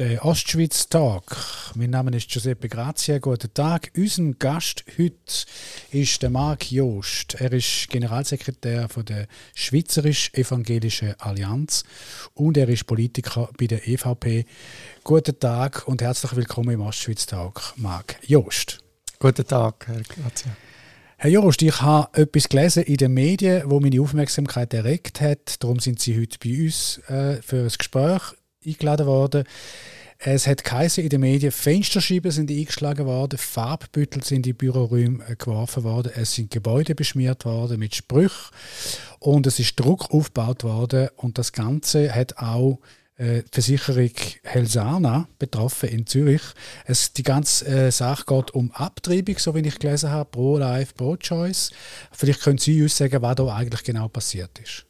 Der Ostschweiz Tag. Mein Name ist Giuseppe Grazia. Guten Tag. Unser Gast heute ist der Marc Joost. Er ist Generalsekretär von der Schweizerisch-Evangelischen Allianz und er ist Politiker bei der EVP. Guten Tag und herzlich willkommen im Ostschweiz Tag, Marc Joost. Guten Tag, Herr Grazia. Herr Joost, ich habe etwas gelesen in den Medien, wo meine Aufmerksamkeit erregt hat. Darum sind Sie heute bei uns äh, für ein Gespräch eingeladen worden. Es hat geheißen in den Medien, Fensterscheiben sind eingeschlagen worden, Farbbüttel sind in Büroräume äh, geworfen worden, es sind Gebäude beschmiert worden mit Sprüchen und es ist Druck aufgebaut worden und das Ganze hat auch äh, Versicherung Helsana betroffen in Zürich. Es, die ganze äh, Sache geht um Abtreibung, so wie ich gelesen habe, pro Life, pro Choice. Vielleicht können Sie uns sagen, was da eigentlich genau passiert ist.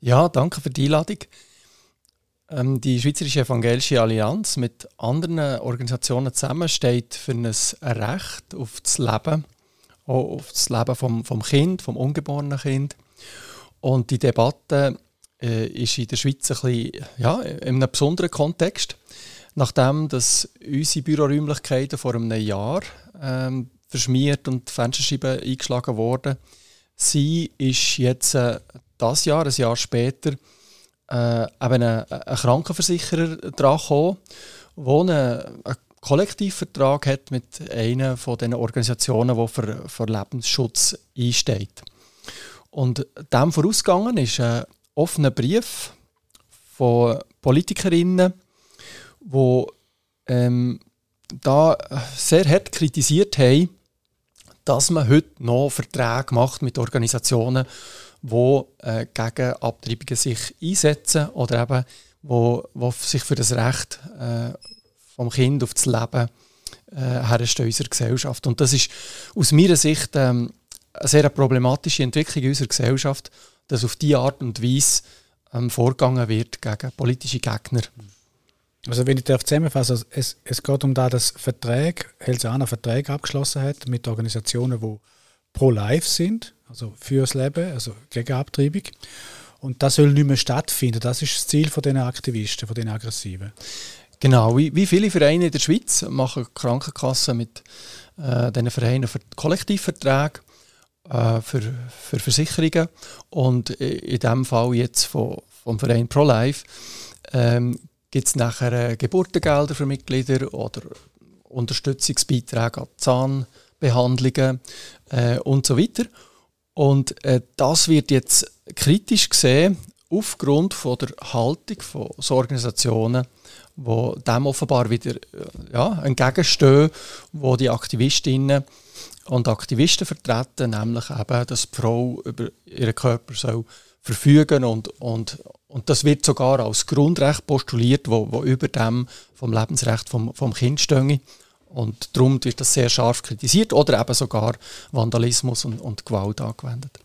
Ja, danke für die Einladung. Ähm, die Schweizerische Evangelische Allianz mit anderen Organisationen zusammen steht für ein Recht auf das Leben, auch auf das Leben vom, vom Kind, vom ungeborenen Kind. Und die Debatte äh, ist in der Schweiz ein bisschen, ja, in einem besonderen Kontext. Nachdem dass unsere Büroräumlichkeiten vor einem Jahr ähm, verschmiert und die Fensterscheiben eingeschlagen wurden, sie ist jetzt äh, das Jahr, ein Jahr später, äh, eben ein, ein Krankenversicherer dran gekommen, der einen, Kollektivvertrag hat mit einer von den Organisationen, die für, für Lebensschutz einsteht. Und dem vorausgegangen ist ein offener Brief von Politikerinnen, die ähm, da sehr hart kritisiert haben, dass man heute noch Verträge macht mit Organisationen, die äh, gegen Abtreibungen sich einsetzen oder eben wo, wo sich für das Recht äh, vom Kind auf das Leben äh, in unserer Gesellschaft. Und das ist aus meiner Sicht ähm, eine sehr problematische Entwicklung in unserer Gesellschaft, dass auf diese Art und Weise ähm, vorgegangen wird gegen politische Gegner. Also wenn ich darf zusammenfassen, also es, es geht um da, dass Verträge, Helsana Verträge abgeschlossen hat mit Organisationen, die pro-life sind, also fürs Leben, also gegen Abtreibung. Und das soll nicht mehr stattfinden. Das ist das Ziel von den Aktivisten, von den Aggressiven. Genau, wie, wie viele Vereine in der Schweiz machen Krankenkassen mit äh, diesen Vereinen für Kollektivverträge, äh, für, für Versicherungen und in diesem Fall jetzt von, vom Verein ProLife ähm, gibt es nachher äh, Geburtengelder für Mitglieder oder Unterstützungsbeiträge an Zahnbehandlungen äh, und so weiter. Und äh, das wird jetzt kritisch gesehen aufgrund von der Haltung von so Organisationen, wo dem offenbar wieder äh, ja, entgegenstehen, wo die Aktivistinnen und Aktivisten vertreten, nämlich eben, dass die Frau über ihren Körper soll verfügen und, und, und das wird sogar als Grundrecht postuliert, wo, wo über dem vom Lebensrecht vom, vom Kind stehe. Und darum wird das sehr scharf kritisiert oder eben sogar Vandalismus und, und Gewalt angewendet.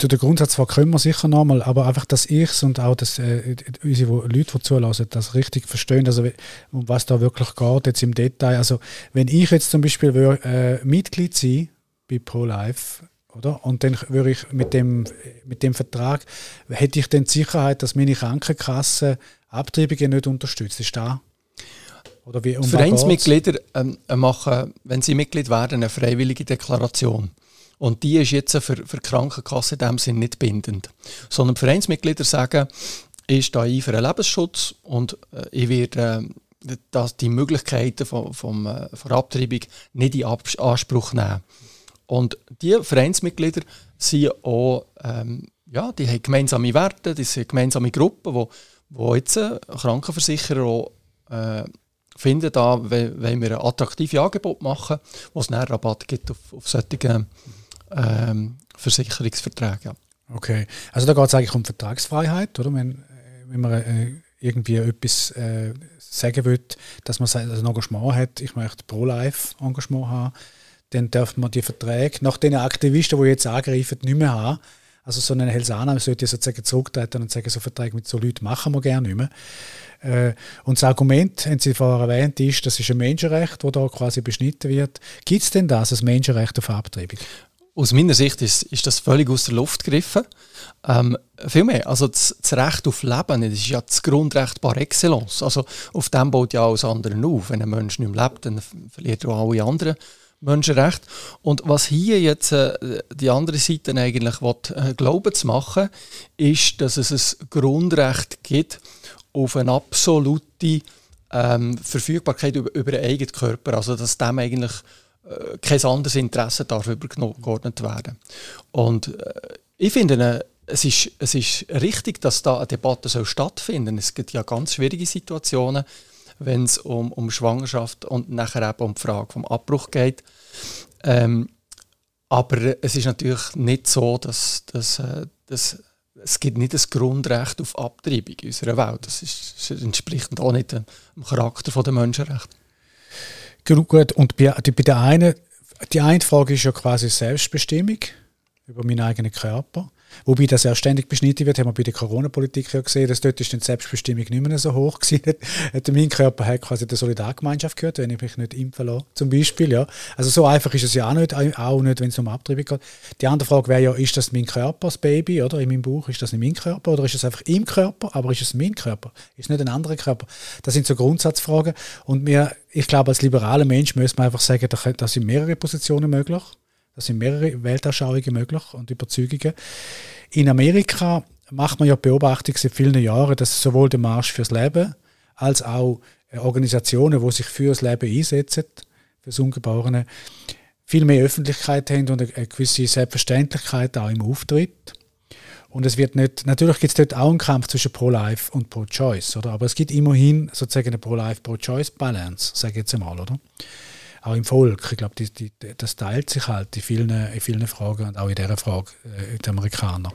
Zu der Grundsatzfrage kommen wir sicher nochmal, aber einfach, dass ich und auch dass, äh, unsere Leute, die zulassen, das richtig verstehen, also um was da wirklich geht, jetzt im Detail. Also, wenn ich jetzt zum Beispiel wär, äh, Mitglied sein bei ProLife, oder? Und dann würde ich mit dem, mit dem Vertrag, hätte ich dann die Sicherheit, dass meine Krankenkasse Abtreibungen nicht unterstützt. Ist da oder wie, um Vereinsmitglieder ähm, machen, wenn sie Mitglied werden, eine freiwillige Deklaration. Und die ist jetzt für, für die Krankenkasse in dem Sinn nicht bindend. Sondern die Vereinsmitglieder sagen, ich stehe ein für einen Lebensschutz und äh, ich werde äh, dass die Möglichkeiten von, von, äh, von Abtreibung nicht in Anspruch nehmen. Und diese Vereinsmitglieder sind auch, ähm, ja, die haben gemeinsame Werte, die sind gemeinsame Gruppen, wo, wo jetzt äh, Krankenversicherer auch äh, finden, da wollen wir ein attraktives Angebot machen, wo es einen Rabatt gibt auf, auf solche ähm, Versicherungsverträge. Ja. Okay, also da geht es eigentlich um Vertragsfreiheit, oder? Wenn, wenn man äh, irgendwie etwas äh, sagen will, dass man ein Engagement hat, ich möchte Pro-Life-Engagement haben, dann darf man die Verträge nach den Aktivisten, die jetzt angreifen, nicht mehr haben. Also so einen Helsana sollte sozusagen zurücktreten und sagen, so Verträge mit so Leuten machen wir gerne nicht mehr. Äh, und das Argument, haben Sie vorher erwähnt, ist, das ist ein Menschenrecht, das da quasi beschnitten wird. Gibt es denn das, ein Menschenrecht auf Abtreibung? Aus meiner Sicht ist, ist das völlig aus der Luft gegriffen. Ähm, Vielmehr, also das, das, Recht auf Leben das ist ja das Grundrecht par excellence. Also auf dem baut ja alles andere auf. Wenn ein Mensch nicht mehr lebt, dann verliert er auch alle anderen Menschenrechte. Und was hier jetzt äh, die andere Seite eigentlich will, äh, glauben zu machen, ist, dass es ein Grundrecht gibt auf eine absolute ähm, Verfügbarkeit über, über den eigenen Körper. Also dass dem eigentlich äh, kein anderes Interesse darf übergeordnet werden. Und äh, ich finde, äh, es ist, es ist richtig, dass da eine Debatte soll stattfinden Es gibt ja ganz schwierige Situationen, wenn es um, um Schwangerschaft und nachher eben um die Frage vom Abbruch geht. Ähm, aber es ist natürlich nicht so, dass, dass, äh, dass es gibt nicht das Grundrecht auf Abtreibung in unserer Welt. Das, ist, das entspricht auch nicht dem Charakter der Menschenrechte. Gut, und bei, der einen, die eine Frage ist ja quasi Selbstbestimmung über meinen eigenen Körper. Wobei das ja ständig beschnitten wird, haben wir bei der Corona-Politik ja gesehen, dass dort ist die Selbstbestimmung nicht mehr so hoch gewesen. mein Körper hat quasi der Solidargemeinschaft gehört, wenn ich mich nicht impfen lasse, zum Beispiel. Ja. Also so einfach ist es ja auch nicht, auch nicht wenn es um Abtreibung geht. Die andere Frage wäre ja, ist das mein Körper, das Baby, oder in meinem Bauch, ist das nicht mein Körper oder ist es einfach im Körper, aber ist es mein Körper? Ist nicht ein anderer Körper? Das sind so Grundsatzfragen und wir, ich glaube, als liberaler Mensch müssen wir einfach sagen, da sind mehrere Positionen möglich. Da sind mehrere Weltanschauungen möglich und Überzeugungen. In Amerika macht man ja Beobachtung seit vielen Jahren, dass sowohl der Marsch fürs Leben als auch Organisationen, die sich fürs Leben einsetzen, fürs Ungeborene, viel mehr Öffentlichkeit haben und eine gewisse Selbstverständlichkeit auch im Auftritt. Und es wird nicht, natürlich gibt es dort auch einen Kampf zwischen Pro-Life und Pro-Choice, oder? Aber es gibt immerhin sozusagen eine Pro-Life, Pro-Choice-Balance, sage ich jetzt einmal, oder? Auch im Volk. Ich glaube, die, die, das teilt sich halt in vielen, in vielen Fragen und auch in dieser Frage äh, die Amerikaner.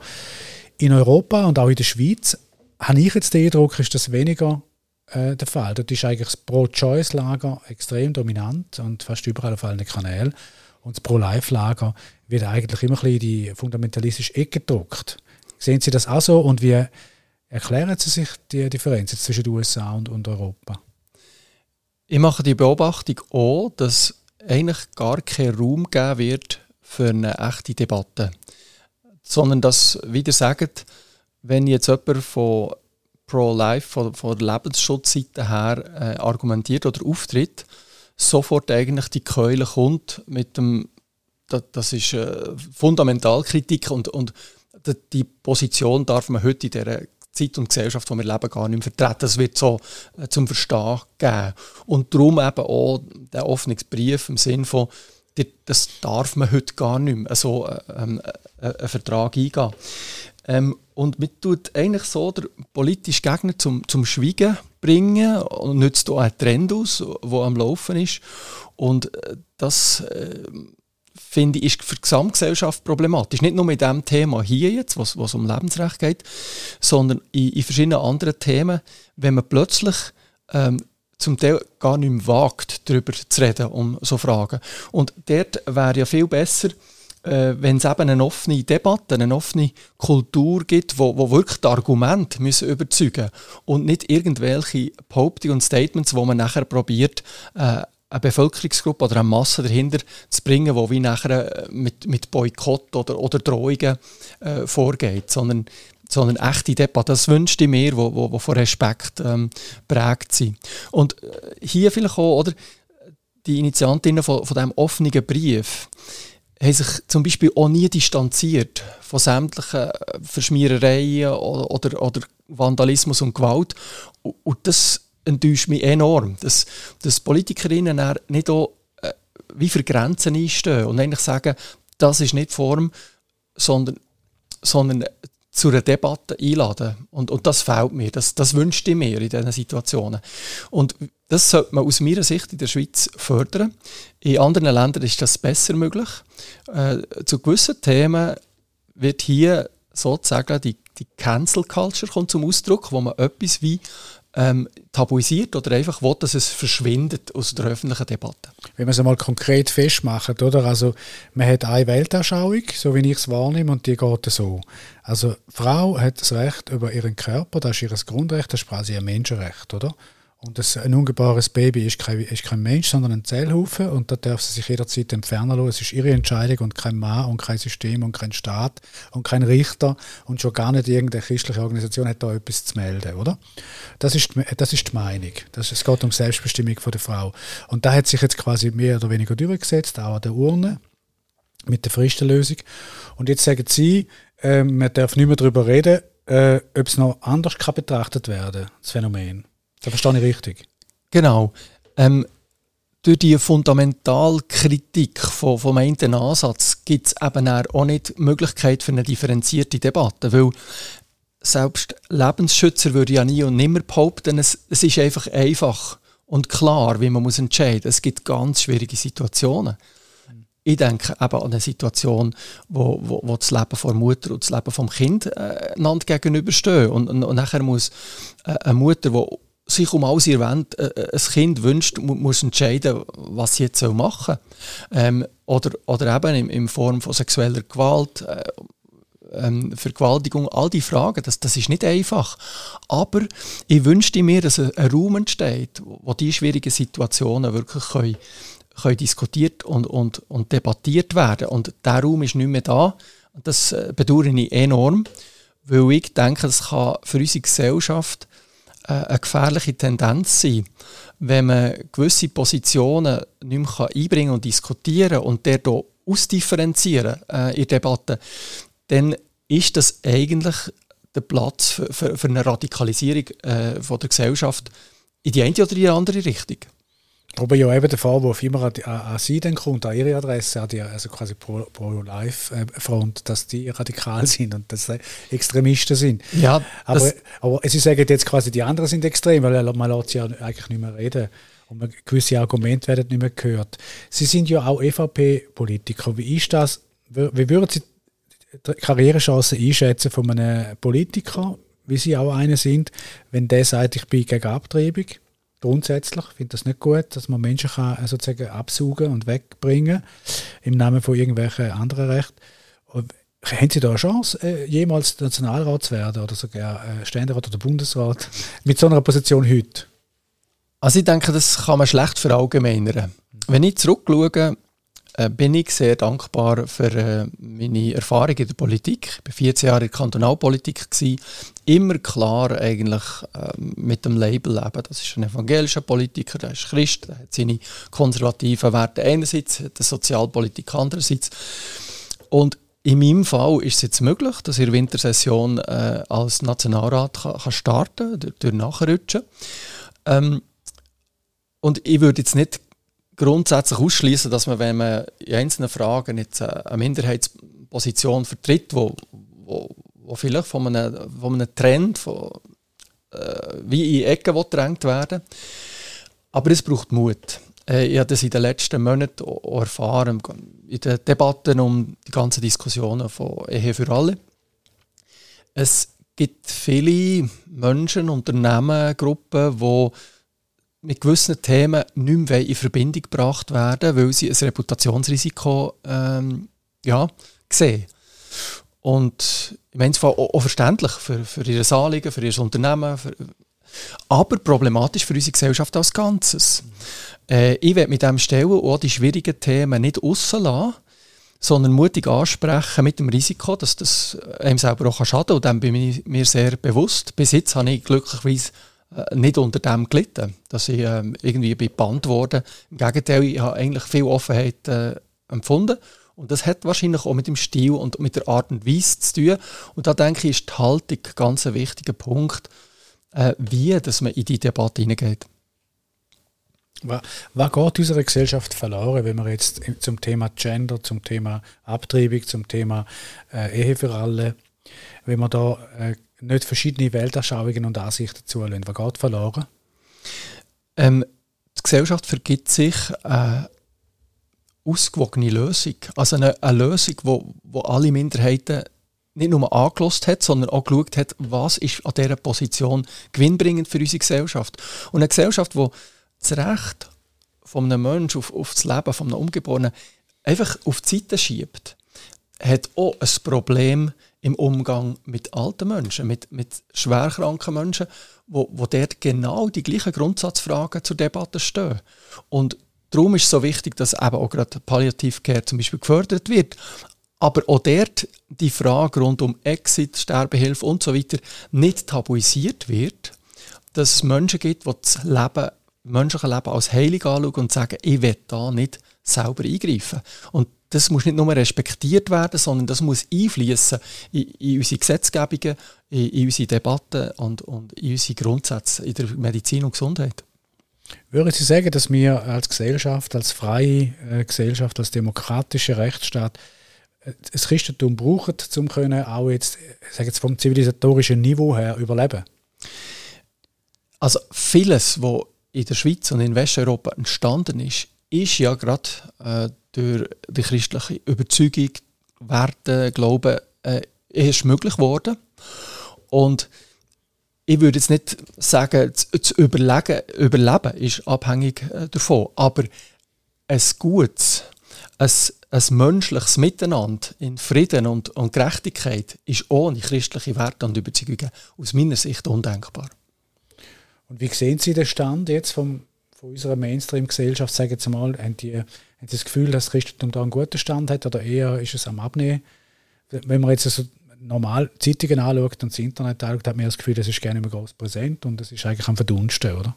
In Europa und auch in der Schweiz habe ich jetzt den Eindruck, ist das weniger äh, der Fall. Dort ist eigentlich das Pro-Choice-Lager extrem dominant und fast überall auf allen Kanälen. Und das Pro-Life-Lager wird eigentlich immer ein bisschen in die fundamentalistische Ecke gedruckt. Sehen Sie das auch so und wie erklären Sie sich die Differenz zwischen den USA und, und Europa? Ich mache die Beobachtung auch, dass eigentlich gar kein Raum geben wird für eine echte Debatte. Sondern dass, wie ihr sagt, wenn jetzt jemand von Pro-Life, von, von der Lebensschutzseite her äh, argumentiert oder auftritt, sofort eigentlich die Keule kommt mit dem, das, das ist äh, Fundamentalkritik und, und die Position darf man heute in dieser Zeit und Gesellschaft, der wir leben, gar nicht mehr vertreten. Das wird so äh, zum Verstehen geben. Und darum eben auch der Öffnungsbrief im Sinne von, das darf man heute gar nicht mehr, so äh, ähm, äh, einen Vertrag eingehen. Ähm, und man tut eigentlich so der politische Gegner zum, zum Schweigen bringen und nützt auch einen Trend aus, der am Laufen ist. Und äh, das äh, finde ich, ist für die Gesamtgesellschaft problematisch. Nicht nur mit dem Thema hier jetzt, was, was um Lebensrecht geht, sondern in, in verschiedenen anderen Themen, wenn man plötzlich ähm, zum Teil gar nicht mehr wagt, darüber zu reden, um so Fragen. Und dort wäre ja viel besser, äh, wenn es eben eine offene Debatte, eine offene Kultur gibt, wo, wo wirklich die Argumente müssen überzeugen und nicht irgendwelche Behauptungen und Statements, wo man nachher probiert, äh, eine Bevölkerungsgruppe oder eine Masse dahinter zu bringen, die wie nachher äh, mit, mit Boykott oder, oder Drohungen äh, vorgeht, sondern, sondern echte Debatte. Das wünschte ich mir, wo von Respekt ähm, prägt sind. Und äh, hier vielleicht auch, oder, die Initiantinnen von, von diesem offenen Brief haben sich zum Beispiel auch nie distanziert von sämtlichen äh, Verschmierereien oder, oder, oder Vandalismus und Gewalt. Und das enttäuscht mich enorm, dass, dass Politikerinnen nicht auch äh, wie für Grenzen einstehen und eigentlich sagen, das ist nicht Form, sondern, sondern zu einer Debatte einladen. Und, und das fehlt mir, das, das wünschte ich mir in diesen Situationen. Und das sollte man aus meiner Sicht in der Schweiz fördern. In anderen Ländern ist das besser möglich. Äh, zu gewissen Themen wird hier sozusagen die, die Cancel Culture kommt zum Ausdruck, wo man etwas wie ähm, tabuisiert oder einfach will, dass es verschwindet aus der öffentlichen Debatte. Wenn man es einmal konkret festmacht, oder? Also, man hat eine Weltanschauung, so wie ich es wahrnehme, und die geht so. Also, Frau hat das Recht über ihren Körper, das ist ihr Grundrecht, das ist quasi ein Menschenrecht, oder? Und ein ungeborenes Baby ist kein, ist kein Mensch, sondern ein Zellhaufen und da darf sie sich jederzeit entfernen lassen. Es ist ihre Entscheidung und kein Mann und kein System und kein Staat und kein Richter und schon gar nicht irgendeine christliche Organisation hat da etwas zu melden, oder? Das ist, das ist die Meinung. Das, es geht um Selbstbestimmung von der Frau. Und da hat sich jetzt quasi mehr oder weniger durchgesetzt, auch an der Urne mit der Fristenlösung. Und jetzt sagen sie, äh, man darf nicht mehr darüber reden, äh, ob es noch anders kann betrachtet werden, das Phänomen. Das verstehe ich richtig. Genau. Ähm, durch die Fundamentalkritik von, vom einen Ansatz gibt es eben auch nicht die Möglichkeit für eine differenzierte Debatte, weil selbst Lebensschützer würde ja nie und nimmer behaupten, es, es ist einfach einfach und klar, wie man muss entscheiden muss. Es gibt ganz schwierige Situationen. Ich denke eben an eine Situation, wo, wo, wo das Leben von Mutter und das Leben vom Kind äh, einander gegenüberstehen. Und, und, und nachher muss äh, eine Mutter, die sich um alles erwähnt, äh, ein Kind wünscht, muss entscheiden, was sie jetzt machen soll. Ähm, oder, oder eben in, in, Form von sexueller Gewalt, äh, ähm, Vergewaltigung, all die Fragen, das, das ist nicht einfach. Aber ich wünschte mir, dass ein, ein Raum entsteht, wo diese schwierigen Situationen wirklich können können diskutiert und, und, und debattiert werden. Und der Raum ist nicht mehr da. Das äh, bedauere ich enorm, weil ich denke, das kann für unsere Gesellschaft eine gefährliche Tendenz sein, wenn man gewisse Positionen nicht mehr einbringen und diskutieren und der hier ausdifferenzieren äh, in der Debatte, dann ist das eigentlich der Platz für, für, für eine Radikalisierung äh, von der Gesellschaft in die eine oder die andere Richtung. Aber ja eben der Vorwurf immer an, an, an Sie dann kommt, an Ihre Adresse, an die, also quasi Pro-Life-Front, Pro dass die radikal sind und dass sie Extremisten sind. Ja, aber, aber Sie sagen jetzt quasi, die anderen sind extrem, weil man lässt sie ja eigentlich nicht mehr reden und gewisse Argumente werden nicht mehr gehört. Sie sind ja auch EVP-Politiker. Wie ist das? Wie würden Sie die Karrierechancen einschätzen von einem Politiker, wie Sie auch einer sind, wenn der sagt, ich bin gegen Abtreibung? Grundsätzlich. Ich finde das nicht gut, dass man Menschen kann, äh, sozusagen absaugen und wegbringen im Namen von irgendwelchen anderen Rechten. Haben Sie da eine Chance, äh, jemals Nationalrat zu werden oder sogar äh, Ständerat oder Bundesrat mit so einer Position heute? Also ich denke, das kann man schlecht verallgemeinern. Wenn ich zurückschaue, äh, bin ich sehr dankbar für äh, meine Erfahrung in der Politik. Ich war 14 Jahre in der Kantonalpolitik. Immer klar eigentlich äh, mit dem Label leben. Das ist ein evangelischer Politiker, der ist Christ, der hat seine konservativen Werte einerseits, hat Sozialpolitik andererseits. Und in meinem Fall ist es jetzt möglich, dass ich in der Wintersession äh, als Nationalrat starten kann, durch, durch Nachrutschen. Ähm, und ich würde jetzt nicht grundsätzlich ausschließen, dass man, wenn man in einzelnen Fragen jetzt eine Minderheitsposition vertritt, wo, wo, wo vielleicht von einem, von einem Trend von, äh, wie in Ecken gedrängt werden Aber es braucht Mut. Äh, ich habe das in den letzten Monaten erfahren, in den Debatten um die ganzen Diskussionen von Ehe für alle. Es gibt viele Menschen, Unternehmen, Gruppen, die mit gewissen Themen nicht mehr in Verbindung gebracht werden, weil sie ein Reputationsrisiko ähm, ja, sehen. Und meine, es auch, auch verständlich für, für ihr Anliegen, für ihr Unternehmen, für, aber problematisch für unsere Gesellschaft als Ganzes. Äh, ich werde mit diesem Stellen auch die schwierigen Themen nicht rauslassen, sondern mutig ansprechen mit dem Risiko, dass das einem selber auch schaden kann. Und dem bin ich mir sehr bewusst. Bis jetzt habe ich glücklicherweise nicht unter dem gelitten, dass ich äh, irgendwie bebannt wurde. Im Gegenteil, ich habe eigentlich viel Offenheit äh, empfunden. Und das hat wahrscheinlich auch mit dem Stil und mit der Art und Weise zu tun. Und da denke ich, ist die Haltung ganz ein wichtiger Punkt, äh, wie dass man in die Debatte hineingeht. Was, geht unserer Gesellschaft verloren, wenn wir jetzt zum Thema Gender, zum Thema Abtreibung, zum Thema äh, Ehe für alle, wenn wir da äh, nicht verschiedene Weltanschauungen und Ansichten zulassen? Was geht verloren? Ähm, die Gesellschaft vergibt sich eine ausgewogene Lösung. Also eine, eine Lösung, wo, wo alle Minderheiten nicht nur angelost hat, sondern auch geschaut hat, was ist an dieser Position gewinnbringend für unsere Gesellschaft. Und eine Gesellschaft, die das Recht von einem Menschen auf, auf das Leben von einem Ungeborenen einfach auf die Seite schiebt, hat auch ein Problem im Umgang mit alten Menschen, mit, mit schwerkranken Menschen, wo, wo dort genau die gleichen Grundsatzfragen zur Debatte stehen. Und darum ist es so wichtig, dass eben auch gerade Palliativcare zum Beispiel gefördert wird. Aber auch dort die Frage rund um Exit, Sterbehilfe und so weiter nicht tabuisiert wird, dass es Menschen gibt, die das Leben, menschliche Leben als heilig anschauen und sagen, ich will da nicht selber eingreifen. Und das muss nicht nur respektiert werden, sondern das muss einfließen in, in, unsere Gesetzgebungen, in, in, unsere Debatten und, und in unsere Grundsätze in der Medizin und Gesundheit. Würden Sie sagen, dass wir als Gesellschaft, als freie äh, Gesellschaft, als demokratischer Rechtsstaat äh, das Christentum brauchen, um können auch jetzt, sage jetzt vom zivilisatorischen Niveau her überleben? Also vieles, was in der Schweiz und in Westeuropa entstanden ist, ist ja gerade äh, durch die christliche Überzeugung, Werte, Glauben äh, erst möglich geworden. Und ich würde jetzt nicht sagen, das Überlegen, Überleben ist abhängig äh, davon, aber ein gutes, ein, ein menschliches Miteinander in Frieden und, und Gerechtigkeit ist ohne christliche Werte und Überzeugungen aus meiner Sicht undenkbar. Und wie sehen Sie den Stand jetzt vom, von unserer Mainstream-Gesellschaft? Sagen Sie mal, haben die haben Sie das Gefühl, dass das Christentum da einen guten Stand hat oder eher ist es am Abnehmen? Wenn man jetzt also normal Zeitungen anschaut und das Internet anschaut, hat man das Gefühl, das ist gerne immer groß präsent und das ist eigentlich am Verdunsten, oder?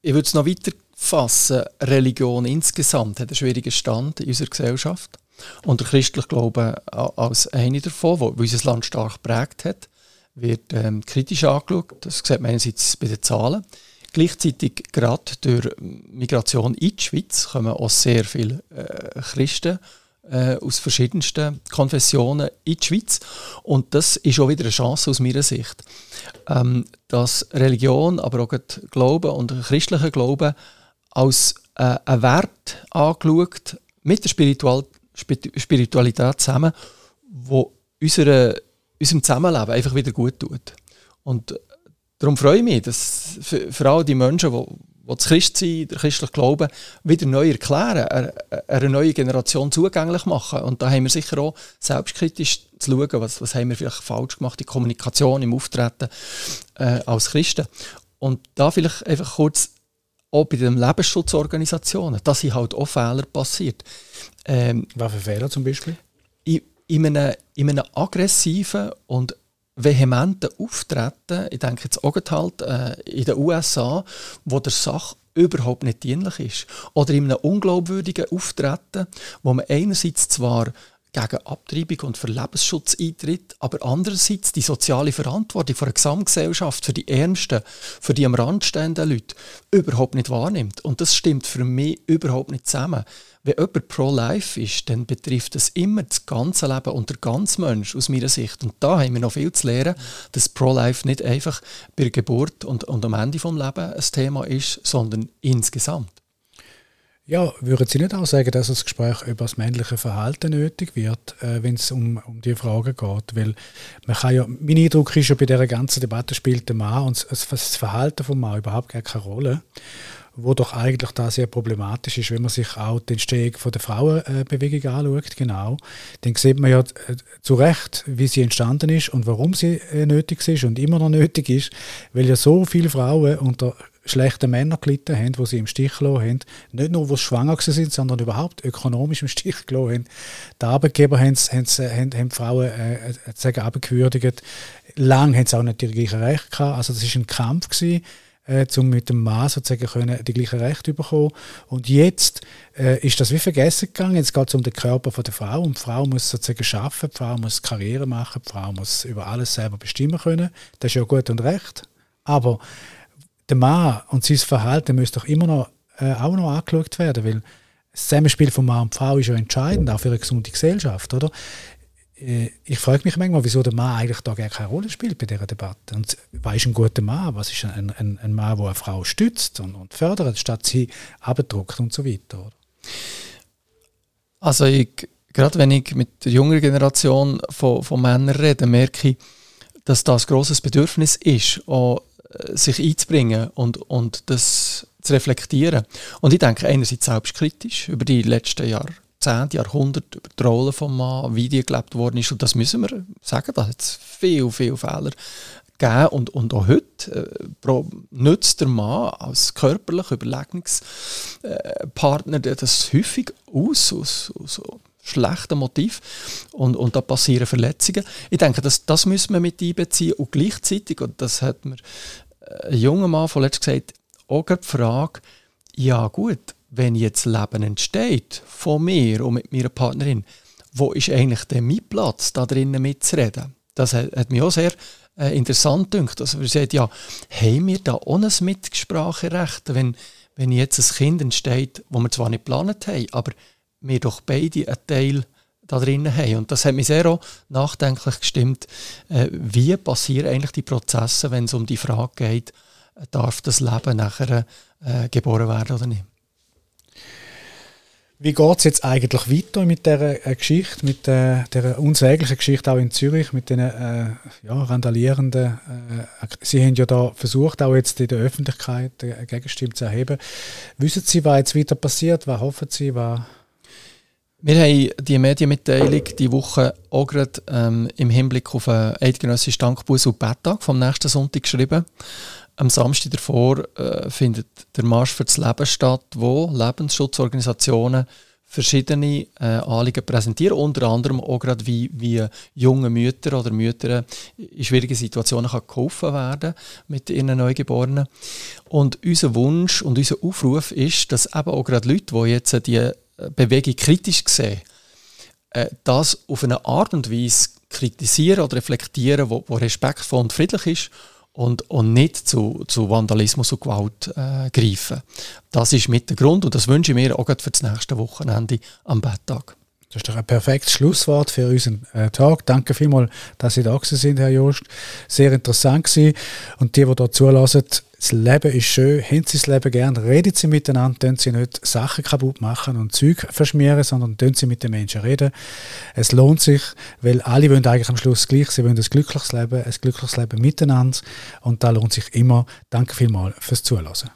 Ich würde es noch weiter fassen. Religion insgesamt hat einen schwierigen Stand in unserer Gesellschaft. Und der christliche Glaube als eine davon, wo unser Land stark geprägt hat, wird ähm, kritisch angeschaut. Das sieht man einerseits bei den Zahlen. Gleichzeitig gerade durch Migration in die Schweiz kommen auch sehr viele äh, Christen äh, aus verschiedensten Konfessionen in die Schweiz. Und das ist auch wieder eine Chance aus meiner Sicht, ähm, dass Religion, aber auch Glauben und christlicher Glauben als äh, ein Wert angeschaut mit der Spiritual Spiritualität zusammen, wo unsere, unserem Zusammenleben einfach wieder gut tut. Und darum freue ich mich, dass für, für all die Menschen, die, die das Christsein, der christliche Glauben wieder neu erklären, einer, einer neuen Generation zugänglich machen. Und da haben wir sicher auch selbstkritisch zu schauen, was, was haben wir vielleicht falsch gemacht in Kommunikation, im Auftreten äh, als Christen. Und da vielleicht einfach kurz auch bei den Lebensschutzorganisationen, da sind halt auch Fehler passiert. Ähm, Was für Fehler zum Beispiel? In, in, einem, in einem aggressiven und vehementen Auftreten, ich denke jetzt auch halt äh, in den USA, wo der Sache überhaupt nicht dienlich ist. Oder in einem unglaubwürdigen Auftreten, wo man einerseits zwar gegen Abtreibung und für Lebensschutz eintritt, aber andererseits die soziale Verantwortung für eine Gesamtgesellschaft, für die Ärmsten, für die am Rand stehenden Leute überhaupt nicht wahrnimmt. Und das stimmt für mich überhaupt nicht zusammen. Wenn jemand pro-life ist, dann betrifft das immer das ganze Leben und der ganze Mensch aus meiner Sicht. Und da haben wir noch viel zu lernen, dass pro-life nicht einfach bei der Geburt und, und am Ende des Lebens ein Thema ist, sondern insgesamt. Ja, würden Sie nicht auch sagen, dass das Gespräch über das männliche Verhalten nötig wird, äh, wenn es um, um die Frage geht? Weil man kann ja, mein Eindruck ist ja, bei dieser ganzen Debatte spielt der Mann und das, das Verhalten vom Mann überhaupt gar keine Rolle. Wo doch eigentlich da sehr problematisch ist, wenn man sich auch den Steg von der Frauenbewegung anschaut, genau, dann sieht man ja äh, zu Recht, wie sie entstanden ist und warum sie äh, nötig ist und immer noch nötig ist, weil ja so viele Frauen unter schlechten Männern gelitten haben, die sie im Stich gelassen haben. Nicht nur, wo sie schwanger sind, sondern überhaupt ökonomisch im Stich gelassen haben. Die Arbeitgeber haben, haben, haben, haben Frauen äh, sagen, abgewürdigt. Lang haben sie auch nicht die gleichen Rechte gehabt. Also das war ein Kampf gewesen äh, um mit dem Mann sozusagen können, die gleichen Rechte zu bekommen. Und jetzt äh, ist das wie vergessen gegangen. Jetzt geht es um den Körper von der Frau und die Frau muss sozusagen arbeiten, die Frau muss Karriere machen, die Frau muss über alles selber bestimmen können. Das ist ja gut und recht. Aber der Mann und sein Verhalten müsste doch immer noch, äh, auch noch angeschaut werden, weil das Zusammenspiel von Mann und Frau ist ja entscheidend, auch für eine gesunde Gesellschaft, oder? Äh, ich frage mich manchmal, wieso der Mann eigentlich da gar keine Rolle spielt bei dieser Debatte. Und was ist ein guter Mann? Was ist ein, ein, ein Mann, der eine Frau stützt und, und fördert, statt sie abdruckt und so weiter? Oder? Also ich, gerade wenn ich mit der jüngeren Generation von, von Männern rede, merke ich, dass das ein grosses Bedürfnis ist, auch sich einzubringen und, und das zu reflektieren. Und ich denke einerseits selbstkritisch über die letzten Jahrzehnte, Jahrhunderte über die Rolle vom Mann, wie die gelebt worden ist. Und das müssen wir sagen, da hat es viel, viel Fehler gegeben. Und, und auch heute äh, nützt der Mann als körperlicher Überlegungspartner äh, das häufig aus, aus, aus schlechten Motiv und, und da passieren Verletzungen. Ich denke, das, das müssen wir mit einbeziehen und gleichzeitig, und das hat äh, ein junger Mann vorletzt gesagt, auch die Frage, ja gut, wenn jetzt Leben entsteht von mir und mit meiner Partnerin, wo ist eigentlich denn mein Platz, da drinnen mitzureden? Das hat, mich auch sehr äh, interessant gedacht. Also wir sagen, ja, haben wir da ein Mitspracherecht, wenn, wenn jetzt ein Kind entsteht, wo wir zwar nicht geplant haben, aber wir doch beide einen Teil da drinnen haben. Und das hat mich sehr auch nachdenklich gestimmt, äh, wie passieren eigentlich die Prozesse, wenn es um die Frage geht, darf das Leben nachher äh, geboren werden oder nicht. Wie geht es jetzt eigentlich weiter mit dieser äh, Geschichte, mit äh, der unsäglichen Geschichte auch in Zürich, mit den äh, ja, randalierenden, äh, Sie haben ja da versucht, auch jetzt in der Öffentlichkeit eine Gegenstimme zu erheben. Wissen Sie, was jetzt weiter passiert? Was hoffen Sie? Was wir haben die Medienmitteilung die Woche auch gerade ähm, im Hinblick auf einen eidgenössischen Dankbuß und Betttag vom nächsten Sonntag geschrieben. Am Samstag davor äh, findet der Marsch für das Leben statt, wo Lebensschutzorganisationen verschiedene äh, Anliegen präsentieren, unter anderem auch gerade wie, wie junge Mütter oder Mütter in schwierigen Situationen kann geholfen werden mit ihren Neugeborenen. Und unser Wunsch und unser Aufruf ist, dass eben auch gerade Leute, die jetzt die Bewegung kritisch sehen, äh, das auf eine Art und Weise kritisieren oder reflektieren, wo, wo respektvoll und friedlich ist und, und nicht zu, zu Vandalismus und Gewalt äh, greifen. Das ist mit der Grund und das wünsche ich mir auch für das nächste Wochenende am Betttag. Das ist doch ein perfektes Schlusswort für unseren äh, Tag. Danke vielmals, dass Sie da sind, Herr Jost. Sehr interessant gewesen. Und die, die da zulassen, das Leben ist schön, haben Sie das Leben gern, reden Sie miteinander, tun Sie nicht Sachen kaputt machen und Zeug verschmieren, sondern tun Sie mit den Menschen reden. Es lohnt sich, weil alle wollen eigentlich am Schluss gleich, sie wollen ein glückliches Leben, ein glückliches Leben miteinander und da lohnt sich immer. Danke vielmals fürs Zuhören.